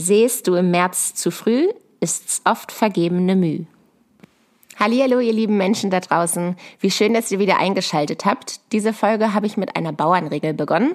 Sehst du im März zu früh, ist's oft vergebene Mühe. Hallo, ihr lieben Menschen da draußen. Wie schön, dass ihr wieder eingeschaltet habt. Diese Folge habe ich mit einer Bauernregel begonnen.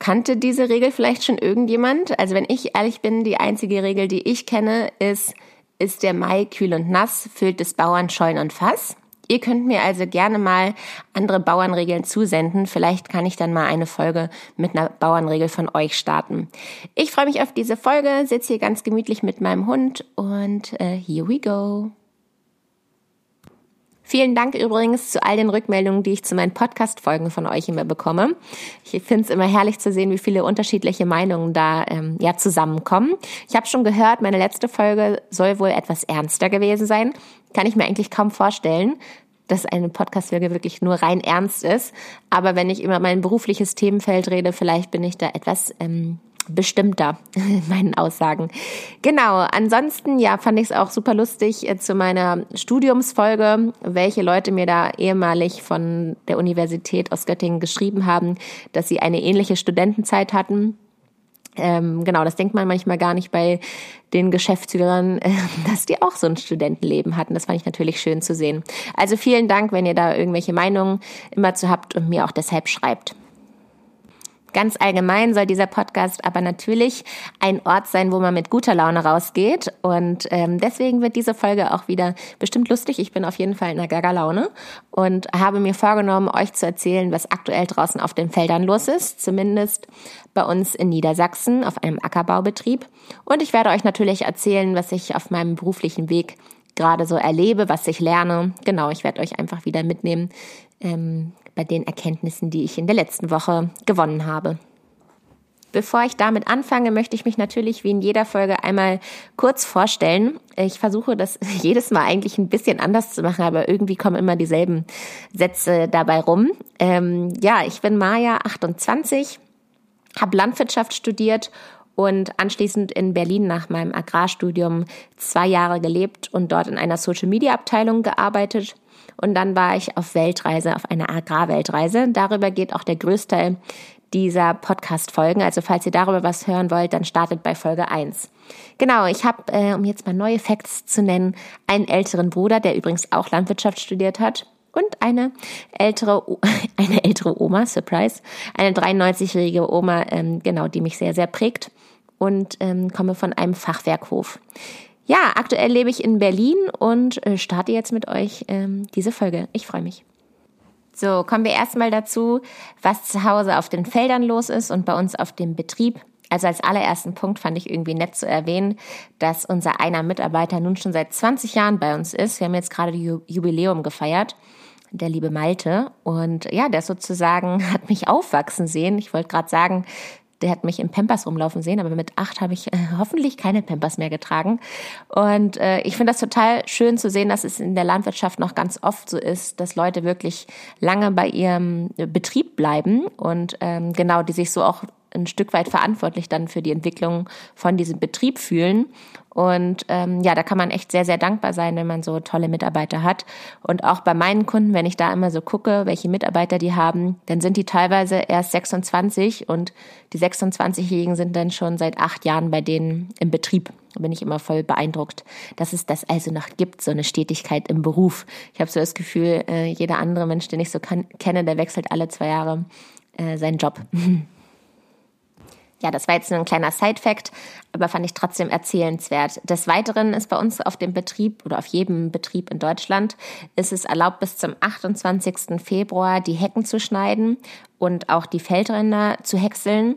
Kannte diese Regel vielleicht schon irgendjemand? Also wenn ich ehrlich bin, die einzige Regel, die ich kenne, ist, ist der Mai kühl und nass, füllt des Bauern Scheun und Fass. Ihr könnt mir also gerne mal andere Bauernregeln zusenden. Vielleicht kann ich dann mal eine Folge mit einer Bauernregel von euch starten. Ich freue mich auf diese Folge, sitze hier ganz gemütlich mit meinem Hund und äh, here we go. Vielen Dank übrigens zu all den Rückmeldungen, die ich zu meinen Podcast-Folgen von euch immer bekomme. Ich finde es immer herrlich zu sehen, wie viele unterschiedliche Meinungen da ähm, ja zusammenkommen. Ich habe schon gehört, meine letzte Folge soll wohl etwas ernster gewesen sein. Kann ich mir eigentlich kaum vorstellen, dass eine Podcast-Folge wirklich nur rein ernst ist. Aber wenn ich über mein berufliches Themenfeld rede, vielleicht bin ich da etwas ähm, bestimmter in meinen Aussagen. Genau, ansonsten ja, fand ich es auch super lustig äh, zu meiner Studiumsfolge, welche Leute mir da ehemalig von der Universität aus Göttingen geschrieben haben, dass sie eine ähnliche Studentenzeit hatten. Ähm, genau, das denkt man manchmal gar nicht bei den Geschäftsführern, äh, dass die auch so ein Studentenleben hatten. Das fand ich natürlich schön zu sehen. Also vielen Dank, wenn ihr da irgendwelche Meinungen immer zu habt und mir auch deshalb schreibt. Ganz allgemein soll dieser Podcast aber natürlich ein Ort sein, wo man mit guter Laune rausgeht. Und ähm, deswegen wird diese Folge auch wieder bestimmt lustig. Ich bin auf jeden Fall in einer Gaga-Laune und habe mir vorgenommen, euch zu erzählen, was aktuell draußen auf den Feldern los ist. Zumindest bei uns in Niedersachsen auf einem Ackerbaubetrieb. Und ich werde euch natürlich erzählen, was ich auf meinem beruflichen Weg gerade so erlebe, was ich lerne. Genau, ich werde euch einfach wieder mitnehmen, ähm, bei den Erkenntnissen, die ich in der letzten Woche gewonnen habe. Bevor ich damit anfange, möchte ich mich natürlich wie in jeder Folge einmal kurz vorstellen. Ich versuche das jedes Mal eigentlich ein bisschen anders zu machen, aber irgendwie kommen immer dieselben Sätze dabei rum. Ähm, ja, ich bin Maja, 28, habe Landwirtschaft studiert und anschließend in Berlin nach meinem Agrarstudium zwei Jahre gelebt und dort in einer Social Media Abteilung gearbeitet. Und dann war ich auf Weltreise, auf einer Agrarweltreise. Darüber geht auch der Größteil dieser Podcast-Folgen. Also falls ihr darüber was hören wollt, dann startet bei Folge 1. Genau, ich habe, äh, um jetzt mal neue Facts zu nennen, einen älteren Bruder, der übrigens auch Landwirtschaft studiert hat. Und eine ältere, eine ältere Oma, Surprise, eine 93-jährige Oma, ähm, genau, die mich sehr, sehr prägt und ähm, komme von einem Fachwerkhof. Ja, aktuell lebe ich in Berlin und äh, starte jetzt mit euch ähm, diese Folge. Ich freue mich. So, kommen wir erstmal dazu, was zu Hause auf den Feldern los ist und bei uns auf dem Betrieb. Also als allerersten Punkt fand ich irgendwie nett zu erwähnen, dass unser einer Mitarbeiter nun schon seit 20 Jahren bei uns ist. Wir haben jetzt gerade Jubiläum gefeiert der liebe Malte. Und ja, der sozusagen hat mich aufwachsen sehen. Ich wollte gerade sagen, der hat mich im Pampers rumlaufen sehen, aber mit acht habe ich äh, hoffentlich keine Pampers mehr getragen. Und äh, ich finde das total schön zu sehen, dass es in der Landwirtschaft noch ganz oft so ist, dass Leute wirklich lange bei ihrem Betrieb bleiben und ähm, genau, die sich so auch ein Stück weit verantwortlich dann für die Entwicklung von diesem Betrieb fühlen. Und ähm, ja, da kann man echt sehr, sehr dankbar sein, wenn man so tolle Mitarbeiter hat. Und auch bei meinen Kunden, wenn ich da immer so gucke, welche Mitarbeiter die haben, dann sind die teilweise erst 26 und die 26-Jährigen sind dann schon seit acht Jahren bei denen im Betrieb. Da bin ich immer voll beeindruckt, dass es das also noch gibt, so eine Stetigkeit im Beruf. Ich habe so das Gefühl, äh, jeder andere Mensch, den ich so kann, kenne, der wechselt alle zwei Jahre äh, seinen Job. Ja, das war jetzt nur ein kleiner Side-Fact, aber fand ich trotzdem erzählenswert. Des Weiteren ist bei uns auf dem Betrieb oder auf jedem Betrieb in Deutschland ist es erlaubt, bis zum 28. Februar die Hecken zu schneiden und auch die Feldränder zu häckseln.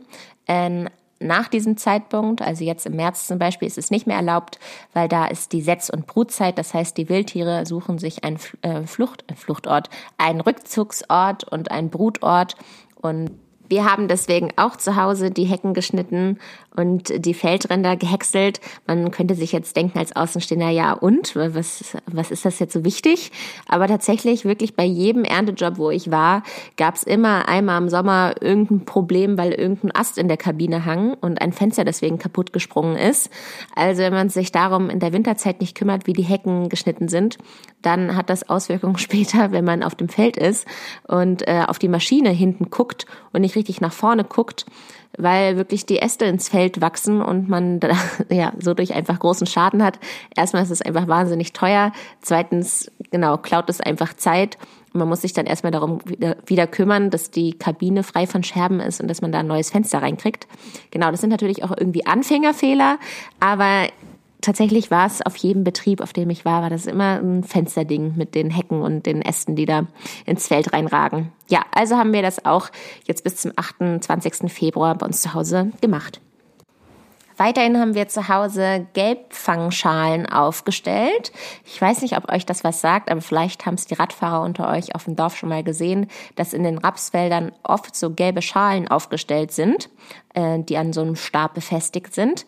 Ähm, nach diesem Zeitpunkt, also jetzt im März zum Beispiel, ist es nicht mehr erlaubt, weil da ist die Setz- und Brutzeit. Das heißt, die Wildtiere suchen sich einen äh, Flucht, Fluchtort, einen Rückzugsort und einen Brutort und wir haben deswegen auch zu Hause die Hecken geschnitten und die Feldränder gehäckselt. Man könnte sich jetzt denken als Außenstehender, ja und, was, was ist das jetzt so wichtig? Aber tatsächlich, wirklich bei jedem Erntejob, wo ich war, gab es immer einmal im Sommer irgendein Problem, weil irgendein Ast in der Kabine hang und ein Fenster deswegen kaputt gesprungen ist. Also wenn man sich darum in der Winterzeit nicht kümmert, wie die Hecken geschnitten sind, dann hat das Auswirkungen später, wenn man auf dem Feld ist und äh, auf die Maschine hinten guckt und nicht richtig nach vorne guckt, weil wirklich die Äste ins Feld wachsen und man da, ja so durch einfach großen Schaden hat. Erstmal ist es einfach wahnsinnig teuer. Zweitens, genau, klaut es einfach Zeit. Man muss sich dann erstmal darum wieder, wieder kümmern, dass die Kabine frei von Scherben ist und dass man da ein neues Fenster reinkriegt. Genau, das sind natürlich auch irgendwie Anfängerfehler, aber tatsächlich war es auf jedem Betrieb, auf dem ich war, war das immer ein Fensterding mit den Hecken und den Ästen, die da ins Feld reinragen. Ja, also haben wir das auch jetzt bis zum 28. Februar bei uns zu Hause gemacht. Weiterhin haben wir zu Hause Gelbfangschalen aufgestellt. Ich weiß nicht, ob euch das was sagt, aber vielleicht haben es die Radfahrer unter euch auf dem Dorf schon mal gesehen, dass in den Rapsfeldern oft so gelbe Schalen aufgestellt sind, äh, die an so einem Stab befestigt sind.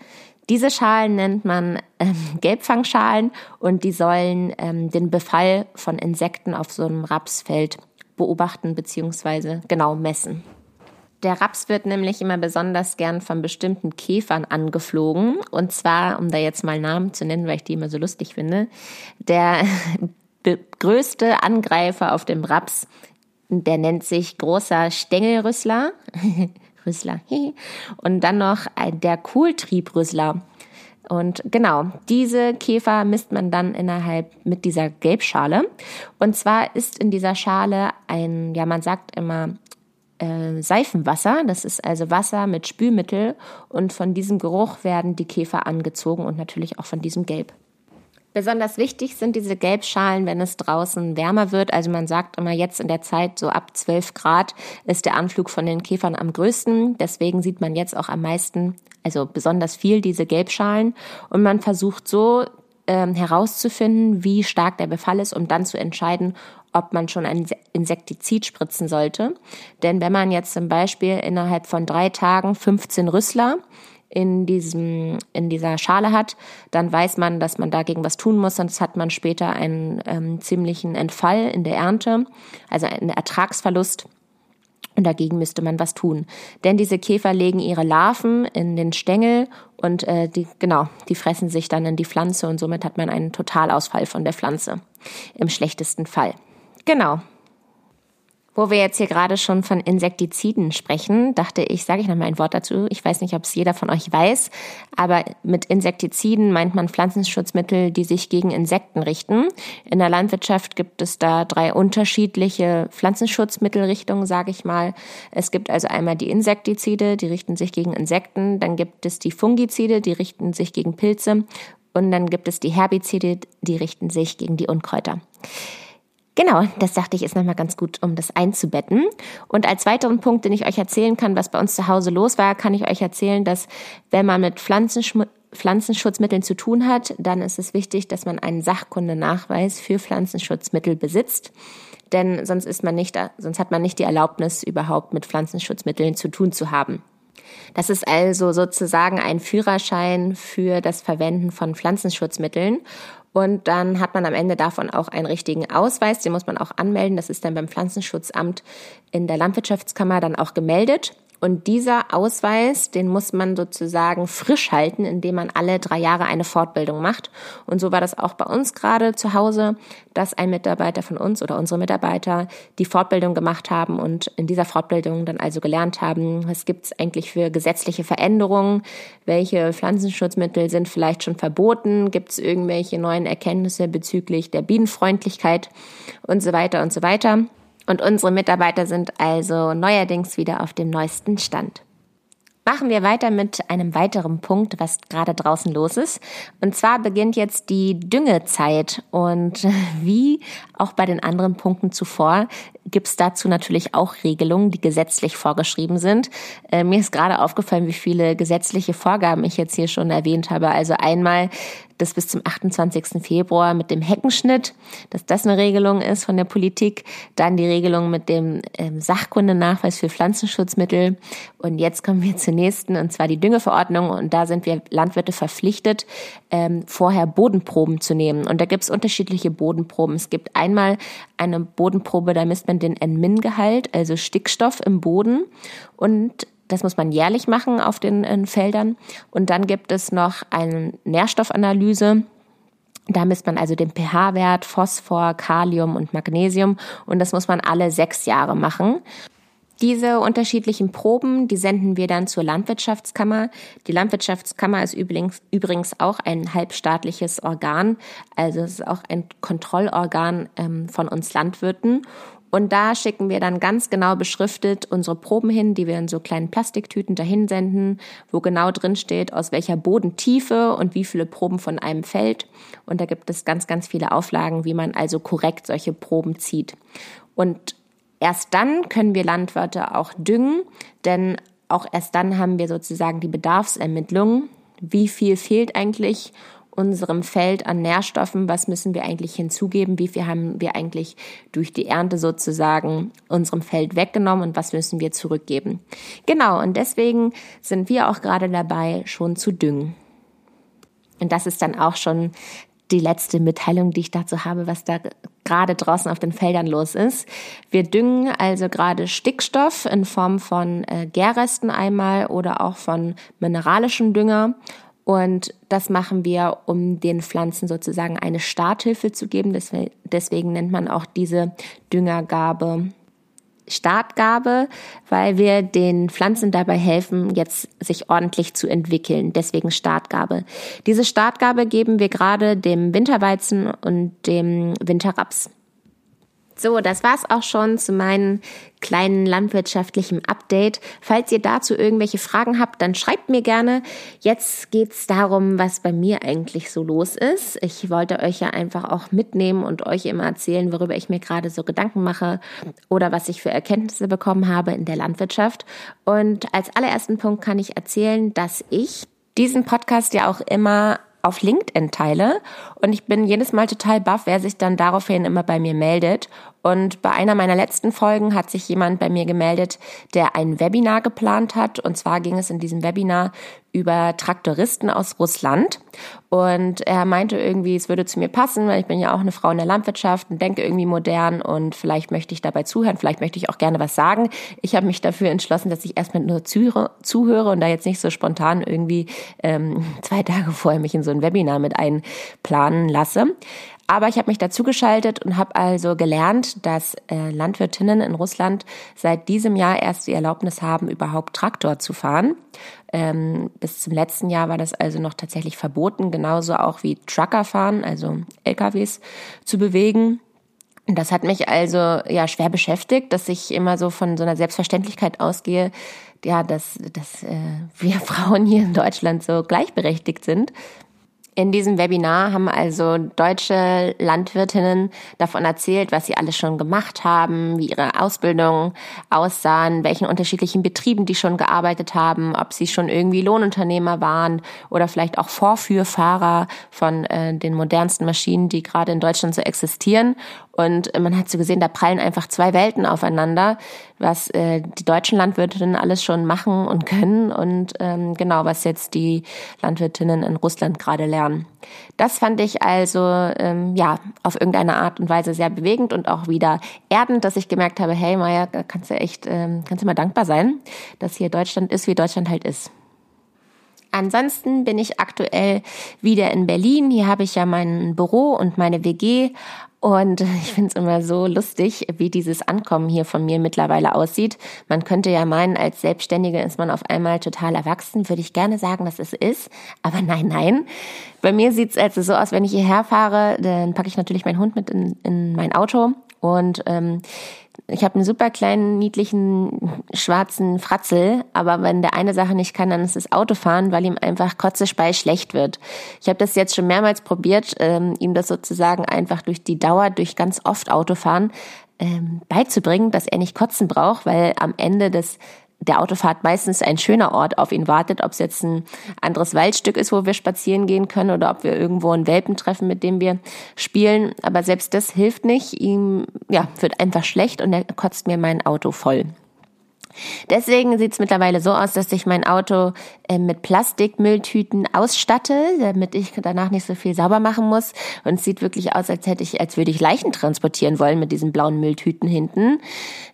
Diese Schalen nennt man ähm, Gelbfangschalen und die sollen ähm, den Befall von Insekten auf so einem Rapsfeld beobachten bzw. genau messen. Der Raps wird nämlich immer besonders gern von bestimmten Käfern angeflogen. Und zwar, um da jetzt mal Namen zu nennen, weil ich die immer so lustig finde, der größte Angreifer auf dem Raps, der nennt sich großer Stängelrüssler. Rüssler. Und dann noch der Kohltriebrüssler. Und genau, diese Käfer misst man dann innerhalb mit dieser Gelbschale. Und zwar ist in dieser Schale ein, ja, man sagt immer äh, Seifenwasser. Das ist also Wasser mit Spülmittel. Und von diesem Geruch werden die Käfer angezogen und natürlich auch von diesem Gelb. Besonders wichtig sind diese Gelbschalen, wenn es draußen wärmer wird. Also man sagt immer jetzt in der Zeit so ab 12 Grad ist der Anflug von den Käfern am größten. Deswegen sieht man jetzt auch am meisten, also besonders viel diese Gelbschalen. Und man versucht so ähm, herauszufinden, wie stark der Befall ist, um dann zu entscheiden, ob man schon ein Insektizid spritzen sollte. Denn wenn man jetzt zum Beispiel innerhalb von drei Tagen 15 Rüssler in diesem, in dieser Schale hat, dann weiß man, dass man dagegen was tun muss, sonst hat man später einen ähm, ziemlichen Entfall in der Ernte, also einen Ertragsverlust. Und dagegen müsste man was tun. Denn diese Käfer legen ihre Larven in den Stängel und äh, die, genau, die fressen sich dann in die Pflanze und somit hat man einen Totalausfall von der Pflanze. Im schlechtesten Fall. Genau. Wo wir jetzt hier gerade schon von Insektiziden sprechen, dachte ich, sage ich noch mal ein Wort dazu. Ich weiß nicht, ob es jeder von euch weiß, aber mit Insektiziden meint man Pflanzenschutzmittel, die sich gegen Insekten richten. In der Landwirtschaft gibt es da drei unterschiedliche Pflanzenschutzmittelrichtungen, sage ich mal. Es gibt also einmal die Insektizide, die richten sich gegen Insekten, dann gibt es die Fungizide, die richten sich gegen Pilze und dann gibt es die Herbizide, die richten sich gegen die Unkräuter. Genau, das dachte ich ist nochmal ganz gut, um das einzubetten. Und als weiteren Punkt, den ich euch erzählen kann, was bei uns zu Hause los war, kann ich euch erzählen, dass wenn man mit Pflanzenschm Pflanzenschutzmitteln zu tun hat, dann ist es wichtig, dass man einen Sachkundenachweis für Pflanzenschutzmittel besitzt. Denn sonst ist man nicht, sonst hat man nicht die Erlaubnis, überhaupt mit Pflanzenschutzmitteln zu tun zu haben. Das ist also sozusagen ein Führerschein für das Verwenden von Pflanzenschutzmitteln. Und dann hat man am Ende davon auch einen richtigen Ausweis, den muss man auch anmelden. Das ist dann beim Pflanzenschutzamt in der Landwirtschaftskammer dann auch gemeldet. Und dieser Ausweis, den muss man sozusagen frisch halten, indem man alle drei Jahre eine Fortbildung macht. Und so war das auch bei uns gerade zu Hause, dass ein Mitarbeiter von uns oder unsere Mitarbeiter die Fortbildung gemacht haben und in dieser Fortbildung dann also gelernt haben, was gibt es eigentlich für gesetzliche Veränderungen, welche Pflanzenschutzmittel sind vielleicht schon verboten, gibt es irgendwelche neuen Erkenntnisse bezüglich der Bienenfreundlichkeit und so weiter und so weiter. Und unsere Mitarbeiter sind also neuerdings wieder auf dem neuesten Stand. Machen wir weiter mit einem weiteren Punkt, was gerade draußen los ist. Und zwar beginnt jetzt die Düngezeit. Und wie auch bei den anderen Punkten zuvor gibt es dazu natürlich auch Regelungen, die gesetzlich vorgeschrieben sind. Äh, mir ist gerade aufgefallen, wie viele gesetzliche Vorgaben ich jetzt hier schon erwähnt habe. Also einmal das bis zum 28. Februar mit dem Heckenschnitt, dass das eine Regelung ist von der Politik. Dann die Regelung mit dem ähm, Sachkundenachweis für Pflanzenschutzmittel. Und jetzt kommen wir zur nächsten, und zwar die Düngeverordnung. Und da sind wir Landwirte verpflichtet, ähm, vorher Bodenproben zu nehmen. Und da gibt es unterschiedliche Bodenproben. Es gibt einmal eine Bodenprobe, da misst man den Nmin-Gehalt, also Stickstoff im Boden. Und das muss man jährlich machen auf den Feldern. Und dann gibt es noch eine Nährstoffanalyse. Da misst man also den pH-Wert, Phosphor, Kalium und Magnesium. Und das muss man alle sechs Jahre machen. Diese unterschiedlichen Proben, die senden wir dann zur Landwirtschaftskammer. Die Landwirtschaftskammer ist übrigens, übrigens auch ein halbstaatliches Organ, also es ist auch ein Kontrollorgan ähm, von uns Landwirten. Und da schicken wir dann ganz genau beschriftet unsere Proben hin, die wir in so kleinen Plastiktüten dahin senden, wo genau drin steht, aus welcher Bodentiefe und wie viele Proben von einem Feld. Und da gibt es ganz, ganz viele Auflagen, wie man also korrekt solche Proben zieht. Und erst dann können wir Landwirte auch düngen, denn auch erst dann haben wir sozusagen die Bedarfsermittlung. Wie viel fehlt eigentlich unserem Feld an Nährstoffen, was müssen wir eigentlich hinzugeben, wie viel haben wir eigentlich durch die Ernte sozusagen unserem Feld weggenommen und was müssen wir zurückgeben. Genau, und deswegen sind wir auch gerade dabei, schon zu düngen. Und das ist dann auch schon die letzte Mitteilung, die ich dazu habe, was da gerade draußen auf den Feldern los ist. Wir düngen also gerade Stickstoff in Form von äh, Gärresten einmal oder auch von mineralischem Dünger und das machen wir, um den Pflanzen sozusagen eine Starthilfe zu geben. Deswegen nennt man auch diese Düngergabe Startgabe, weil wir den Pflanzen dabei helfen, jetzt sich ordentlich zu entwickeln. Deswegen Startgabe. Diese Startgabe geben wir gerade dem Winterweizen und dem Winterraps. So, das war's auch schon zu meinem kleinen landwirtschaftlichen Update. Falls ihr dazu irgendwelche Fragen habt, dann schreibt mir gerne. Jetzt geht's darum, was bei mir eigentlich so los ist. Ich wollte euch ja einfach auch mitnehmen und euch immer erzählen, worüber ich mir gerade so Gedanken mache oder was ich für Erkenntnisse bekommen habe in der Landwirtschaft. Und als allerersten Punkt kann ich erzählen, dass ich diesen Podcast ja auch immer auf LinkedIn teile. Und ich bin jedes Mal total baff, wer sich dann daraufhin immer bei mir meldet. Und bei einer meiner letzten Folgen hat sich jemand bei mir gemeldet, der ein Webinar geplant hat. Und zwar ging es in diesem Webinar über Traktoristen aus Russland. Und er meinte irgendwie, es würde zu mir passen, weil ich bin ja auch eine Frau in der Landwirtschaft und denke irgendwie modern und vielleicht möchte ich dabei zuhören, vielleicht möchte ich auch gerne was sagen. Ich habe mich dafür entschlossen, dass ich erstmal nur zuhöre, und da jetzt nicht so spontan irgendwie ähm, zwei Tage vorher mich in so ein Webinar mit einplanen lasse. Aber ich habe mich dazu geschaltet und habe also gelernt, dass äh, Landwirtinnen in Russland seit diesem Jahr erst die Erlaubnis haben, überhaupt Traktor zu fahren. Ähm, bis zum letzten Jahr war das also noch tatsächlich verboten, genauso auch wie Trucker fahren, also LKWs zu bewegen. Und das hat mich also ja schwer beschäftigt, dass ich immer so von so einer Selbstverständlichkeit ausgehe, ja, dass, dass äh, wir Frauen hier in Deutschland so gleichberechtigt sind. In diesem Webinar haben also deutsche Landwirtinnen davon erzählt, was sie alles schon gemacht haben, wie ihre Ausbildung aussahen, welchen unterschiedlichen Betrieben die schon gearbeitet haben, ob sie schon irgendwie Lohnunternehmer waren oder vielleicht auch Vorführfahrer von äh, den modernsten Maschinen, die gerade in Deutschland so existieren und man hat so gesehen, da prallen einfach zwei Welten aufeinander, was äh, die deutschen Landwirtinnen alles schon machen und können und ähm, genau, was jetzt die Landwirtinnen in Russland gerade lernen. Das fand ich also ähm, ja auf irgendeine Art und Weise sehr bewegend und auch wieder erdend, dass ich gemerkt habe, hey Maya, kannst du echt, ähm, kannst du mal dankbar sein, dass hier Deutschland ist, wie Deutschland halt ist. Ansonsten bin ich aktuell wieder in Berlin. Hier habe ich ja mein Büro und meine WG und ich finde es immer so lustig, wie dieses Ankommen hier von mir mittlerweile aussieht. Man könnte ja meinen, als Selbstständige ist man auf einmal total erwachsen. Würde ich gerne sagen, dass es ist. Aber nein, nein. Bei mir sieht es also so aus, wenn ich hierher fahre, dann packe ich natürlich meinen Hund mit in, in mein Auto und ähm, ich habe einen super kleinen, niedlichen, schwarzen Fratzel, aber wenn der eine Sache nicht kann, dann ist es Autofahren, weil ihm einfach Kotzespei schlecht wird. Ich habe das jetzt schon mehrmals probiert, ähm, ihm das sozusagen einfach durch die Dauer, durch ganz oft Autofahren ähm, beizubringen, dass er nicht kotzen braucht, weil am Ende des der Autofahrt meistens ein schöner Ort auf ihn wartet, ob es jetzt ein anderes Waldstück ist, wo wir spazieren gehen können oder ob wir irgendwo einen Welpen treffen, mit dem wir spielen. Aber selbst das hilft nicht. Ihm ja, wird einfach schlecht und er kotzt mir mein Auto voll. Deswegen sieht es mittlerweile so aus, dass ich mein Auto äh, mit Plastikmülltüten ausstatte, damit ich danach nicht so viel sauber machen muss. Und es sieht wirklich aus, als hätte ich, als würde ich Leichen transportieren wollen mit diesen blauen Mülltüten hinten.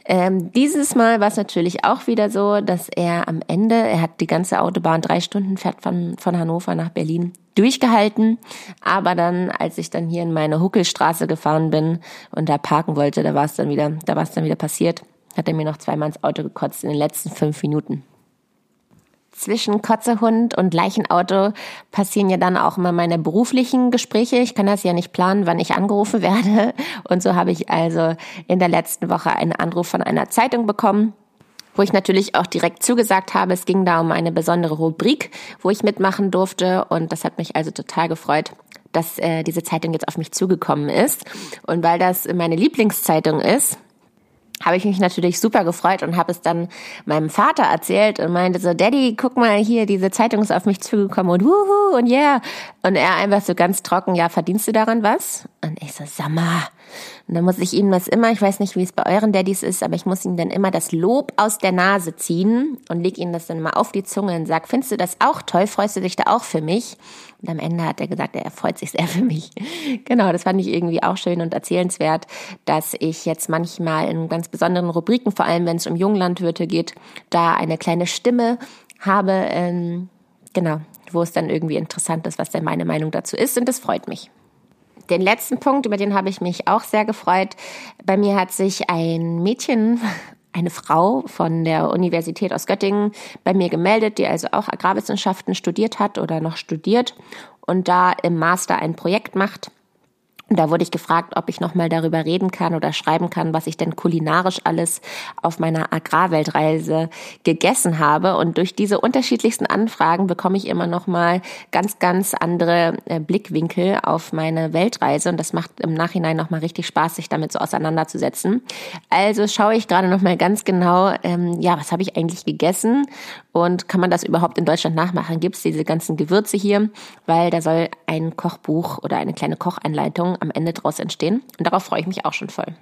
Ähm, dieses Mal war es natürlich auch wieder so, dass er am Ende, er hat die ganze Autobahn drei Stunden fährt von, von Hannover nach Berlin durchgehalten. Aber dann, als ich dann hier in meine Huckelstraße gefahren bin und da parken wollte, da war es dann wieder, da war es dann wieder passiert hat er mir noch zweimal ins Auto gekotzt in den letzten fünf Minuten. Zwischen Kotzehund und Leichenauto passieren ja dann auch immer meine beruflichen Gespräche. Ich kann das ja nicht planen, wann ich angerufen werde. Und so habe ich also in der letzten Woche einen Anruf von einer Zeitung bekommen wo ich natürlich auch direkt zugesagt habe. Es ging da um eine besondere Rubrik, wo ich mitmachen durfte und das hat mich also total gefreut, dass äh, diese Zeitung jetzt auf mich zugekommen ist. Und weil das meine Lieblingszeitung ist, habe ich mich natürlich super gefreut und habe es dann meinem Vater erzählt und meinte so, Daddy, guck mal hier, diese Zeitung ist auf mich zugekommen und wuhu und yeah. Und er einfach so ganz trocken, ja, verdienst du daran was? Und ich so, Sammer. Und dann muss ich ihm das immer, ich weiß nicht, wie es bei euren Daddys ist, aber ich muss ihm dann immer das Lob aus der Nase ziehen und leg ihm das dann mal auf die Zunge und sag, findest du das auch toll? Freust du dich da auch für mich? Und am Ende hat er gesagt, er freut sich sehr für mich. Genau, das fand ich irgendwie auch schön und erzählenswert, dass ich jetzt manchmal in ganz besonderen Rubriken, vor allem wenn es um Junglandwirte geht, da eine kleine Stimme habe, ähm, genau, wo es dann irgendwie interessant ist, was denn meine Meinung dazu ist und das freut mich. Den letzten Punkt, über den habe ich mich auch sehr gefreut. Bei mir hat sich ein Mädchen eine Frau von der Universität aus Göttingen bei mir gemeldet, die also auch Agrarwissenschaften studiert hat oder noch studiert und da im Master ein Projekt macht und da wurde ich gefragt, ob ich nochmal darüber reden kann oder schreiben kann, was ich denn kulinarisch alles auf meiner Agrarweltreise gegessen habe. Und durch diese unterschiedlichsten Anfragen bekomme ich immer nochmal ganz, ganz andere äh, Blickwinkel auf meine Weltreise. Und das macht im Nachhinein nochmal richtig Spaß, sich damit so auseinanderzusetzen. Also schaue ich gerade nochmal ganz genau, ähm, ja, was habe ich eigentlich gegessen und kann man das überhaupt in Deutschland nachmachen? Gibt es diese ganzen Gewürze hier? Weil da soll ein Kochbuch oder eine kleine Kocheinleitung am Ende draus entstehen. Und darauf freue ich mich auch schon voll.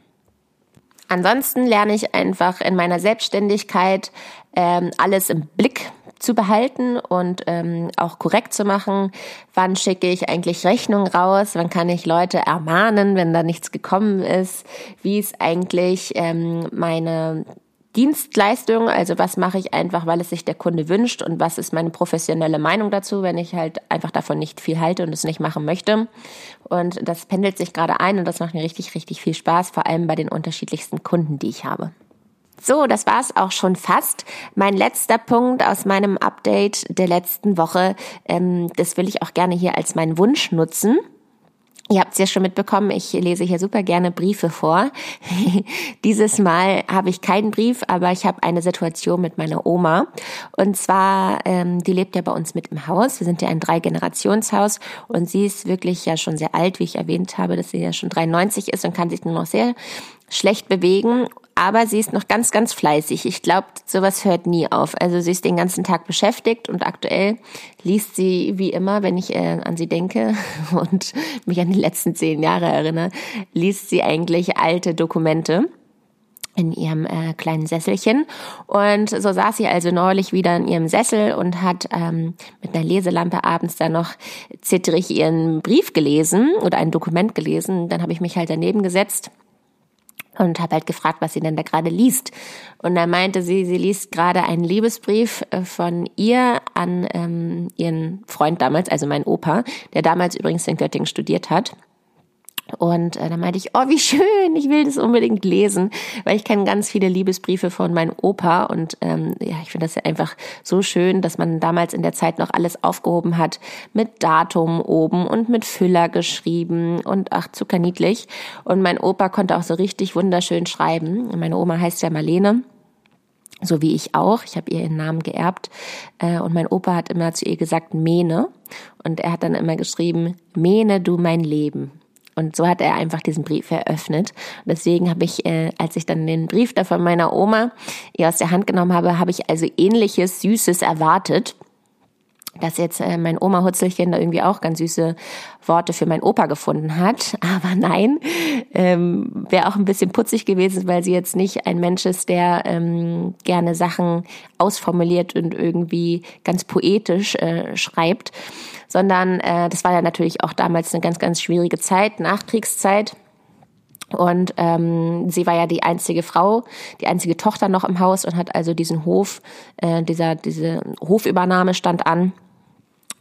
Ansonsten lerne ich einfach in meiner Selbstständigkeit ähm, alles im Blick zu behalten und ähm, auch korrekt zu machen. Wann schicke ich eigentlich Rechnung raus? Wann kann ich Leute ermahnen, wenn da nichts gekommen ist? Wie ist eigentlich ähm, meine Dienstleistung, also was mache ich einfach, weil es sich der Kunde wünscht und was ist meine professionelle Meinung dazu, wenn ich halt einfach davon nicht viel halte und es nicht machen möchte. Und das pendelt sich gerade ein und das macht mir richtig, richtig viel Spaß, vor allem bei den unterschiedlichsten Kunden, die ich habe. So, das war's auch schon fast. Mein letzter Punkt aus meinem Update der letzten Woche, ähm, das will ich auch gerne hier als meinen Wunsch nutzen. Ihr habt es ja schon mitbekommen, ich lese hier super gerne Briefe vor. Dieses Mal habe ich keinen Brief, aber ich habe eine Situation mit meiner Oma. Und zwar, ähm, die lebt ja bei uns mit im Haus. Wir sind ja ein Drei-Generationshaus und sie ist wirklich ja schon sehr alt, wie ich erwähnt habe, dass sie ja schon 93 ist und kann sich nur noch sehr schlecht bewegen aber sie ist noch ganz, ganz fleißig. Ich glaube, sowas hört nie auf. Also sie ist den ganzen Tag beschäftigt und aktuell liest sie wie immer, wenn ich äh, an sie denke und mich an die letzten zehn Jahre erinnere, liest sie eigentlich alte Dokumente in ihrem äh, kleinen Sesselchen. Und so saß sie also neulich wieder in ihrem Sessel und hat ähm, mit einer Leselampe abends dann noch zitterig ihren Brief gelesen oder ein Dokument gelesen. Dann habe ich mich halt daneben gesetzt und habe halt gefragt, was sie denn da gerade liest. Und da meinte sie, sie liest gerade einen Liebesbrief äh, von ihr an ähm, ihren Freund damals, also mein Opa, der damals übrigens in Göttingen studiert hat. Und äh, dann meinte ich, oh, wie schön, ich will das unbedingt lesen, weil ich kenne ganz viele Liebesbriefe von meinem Opa und ähm, ja, ich finde das ja einfach so schön, dass man damals in der Zeit noch alles aufgehoben hat mit Datum oben und mit Füller geschrieben und ach, zuckerniedlich. Und mein Opa konnte auch so richtig wunderschön schreiben. Meine Oma heißt ja Marlene so wie ich auch. Ich habe ihr ihren Namen geerbt. Äh, und mein Opa hat immer zu ihr gesagt, Mene. Und er hat dann immer geschrieben, Mene du mein Leben. Und so hat er einfach diesen Brief eröffnet. Deswegen habe ich, äh, als ich dann den Brief da von meiner Oma ihr aus der Hand genommen habe, habe ich also ähnliches Süßes erwartet dass jetzt äh, mein Oma Hutzelchen da irgendwie auch ganz süße Worte für mein Opa gefunden hat. Aber nein, ähm, wäre auch ein bisschen putzig gewesen, weil sie jetzt nicht ein Mensch ist, der ähm, gerne Sachen ausformuliert und irgendwie ganz poetisch äh, schreibt, sondern äh, das war ja natürlich auch damals eine ganz, ganz schwierige Zeit, Nachkriegszeit. Und ähm, sie war ja die einzige Frau, die einzige Tochter noch im Haus und hat also diesen Hof, äh, dieser diese Hofübernahme stand an.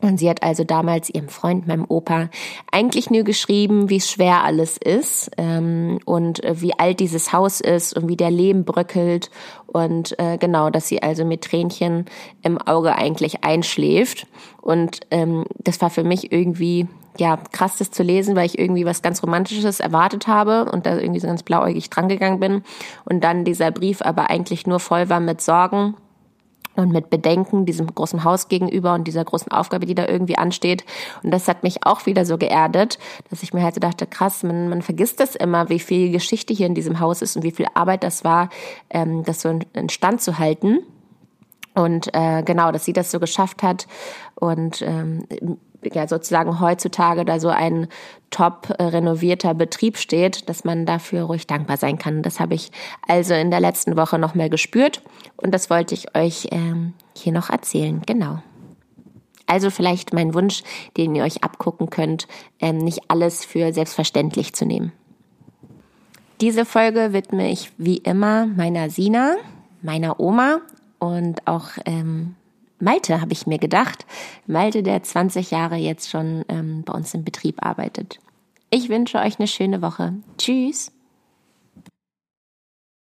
Und sie hat also damals ihrem Freund, meinem Opa, eigentlich nur geschrieben, wie schwer alles ist ähm, und äh, wie alt dieses Haus ist und wie der Leben bröckelt und äh, genau, dass sie also mit Tränchen im Auge eigentlich einschläft. Und ähm, das war für mich irgendwie ja krass, das zu lesen, weil ich irgendwie was ganz Romantisches erwartet habe und da irgendwie so ganz blauäugig drangegangen bin. Und dann dieser Brief aber eigentlich nur voll war mit Sorgen und mit Bedenken diesem großen Haus gegenüber und dieser großen Aufgabe, die da irgendwie ansteht. Und das hat mich auch wieder so geerdet, dass ich mir halt so dachte, krass, man, man vergisst das immer, wie viel Geschichte hier in diesem Haus ist und wie viel Arbeit das war, ähm, das so in, in Stand zu halten. Und äh, genau, dass sie das so geschafft hat und ähm, ja sozusagen heutzutage da so ein top äh, renovierter Betrieb steht, dass man dafür ruhig dankbar sein kann. Das habe ich also in der letzten Woche noch mal gespürt und das wollte ich euch ähm, hier noch erzählen. Genau. Also vielleicht mein Wunsch, den ihr euch abgucken könnt, ähm, nicht alles für selbstverständlich zu nehmen. Diese Folge widme ich wie immer meiner Sina, meiner Oma und auch ähm, Malte, habe ich mir gedacht. Malte, der 20 Jahre jetzt schon ähm, bei uns im Betrieb arbeitet. Ich wünsche euch eine schöne Woche. Tschüss.